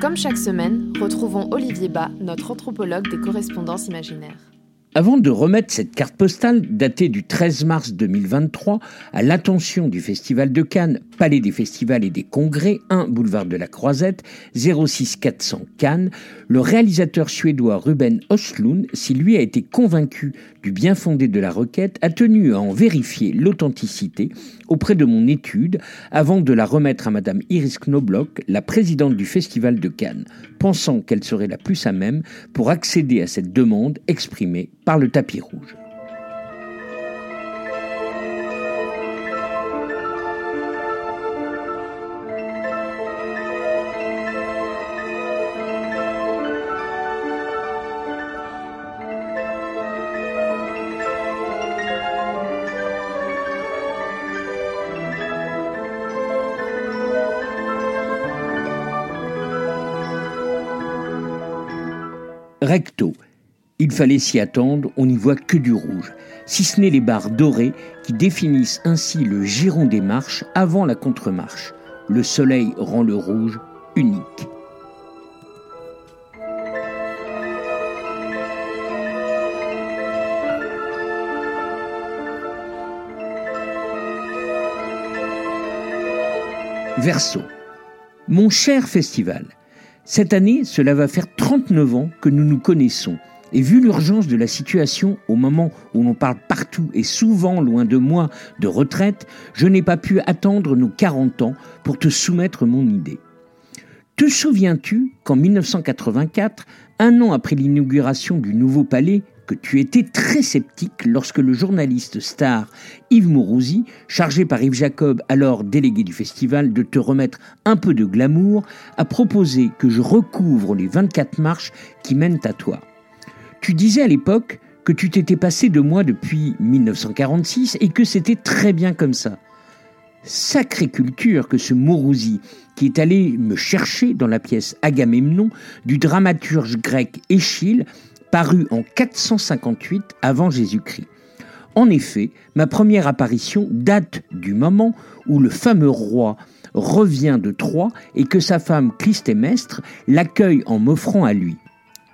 Comme chaque semaine, retrouvons Olivier Bas, notre anthropologue des correspondances imaginaires. Avant de remettre cette carte postale datée du 13 mars 2023 à l'attention du Festival de Cannes, Palais des Festivals et des Congrès, 1 boulevard de la Croisette, 06 400 Cannes, le réalisateur suédois Ruben Östlund, s'il lui a été convaincu du bien fondé de la requête, a tenu à en vérifier l'authenticité auprès de mon étude avant de la remettre à Madame Iris Knobloch, la présidente du Festival de Cannes, pensant qu'elle serait la plus à même pour accéder à cette demande exprimée par le tapis rouge. Recto. Il fallait s'y attendre, on n'y voit que du rouge, si ce n'est les barres dorées qui définissent ainsi le giron des marches avant la contre-marche. Le soleil rend le rouge unique. Verso. Mon cher festival, cette année, cela va faire 39 ans que nous nous connaissons. Et vu l'urgence de la situation au moment où l'on parle partout et souvent loin de moi de retraite, je n'ai pas pu attendre nos 40 ans pour te soumettre mon idée. Te souviens-tu qu'en 1984, un an après l'inauguration du nouveau palais, tu étais très sceptique lorsque le journaliste star Yves Mourouzi, chargé par Yves Jacob, alors délégué du festival, de te remettre un peu de glamour, a proposé que je recouvre les 24 marches qui mènent à toi. Tu disais à l'époque que tu t'étais passé de moi depuis 1946 et que c'était très bien comme ça. Sacrée culture que ce Mourouzi, qui est allé me chercher dans la pièce Agamemnon du dramaturge grec Échille, paru en 458 avant Jésus-Christ. En effet, ma première apparition date du moment où le fameux roi revient de Troie et que sa femme Clystémestre l'accueille en m'offrant à lui.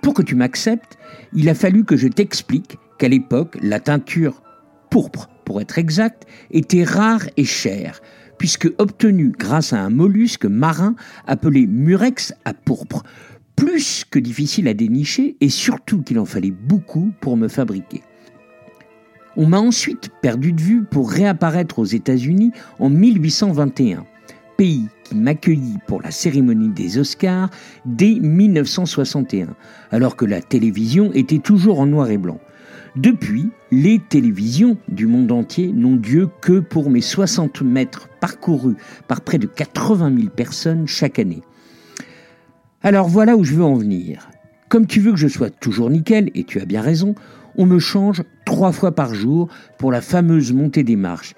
Pour que tu m'acceptes, il a fallu que je t'explique qu'à l'époque, la teinture pourpre, pour être exact, était rare et chère, puisque obtenue grâce à un mollusque marin appelé Murex à pourpre, plus que difficile à dénicher et surtout qu'il en fallait beaucoup pour me fabriquer. On m'a ensuite perdu de vue pour réapparaître aux États-Unis en 1821, pays qui m'accueillit pour la cérémonie des Oscars dès 1961, alors que la télévision était toujours en noir et blanc. Depuis, les télévisions du monde entier n'ont Dieu que pour mes 60 mètres parcourus par près de 80 000 personnes chaque année. Alors voilà où je veux en venir. Comme tu veux que je sois toujours nickel, et tu as bien raison, on me change trois fois par jour pour la fameuse montée des marches.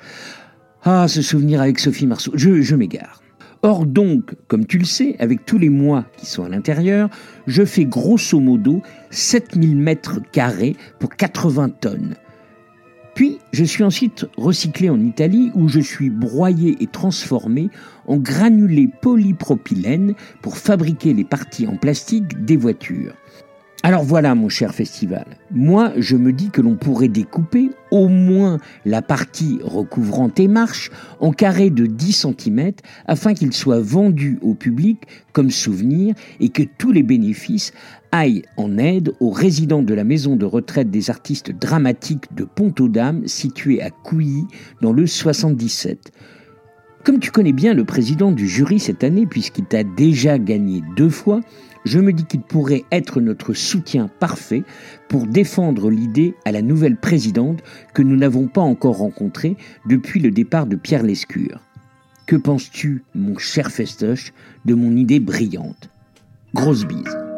Ah, ce souvenir avec Sophie Marceau, je, m'égare. Or donc, comme tu le sais, avec tous les mois qui sont à l'intérieur, je fais grosso modo 7000 mètres carrés pour 80 tonnes. Puis, je suis ensuite recyclé en Italie où je suis broyé et transformé en granulé polypropylène pour fabriquer les parties en plastique des voitures. Alors voilà, mon cher festival. Moi, je me dis que l'on pourrait découper au moins la partie recouvrant tes marches en carrés de 10 cm afin qu'il soit vendu au public comme souvenir et que tous les bénéfices aillent en aide aux résidents de la maison de retraite des artistes dramatiques de Pont-aux-Dames située à Couilly dans le 77. Comme tu connais bien le président du jury cette année puisqu'il t'a déjà gagné deux fois, je me dis qu'il pourrait être notre soutien parfait pour défendre l'idée à la nouvelle présidente que nous n'avons pas encore rencontrée depuis le départ de Pierre Lescure. Que penses-tu, mon cher Festoche, de mon idée brillante? Grosse bise.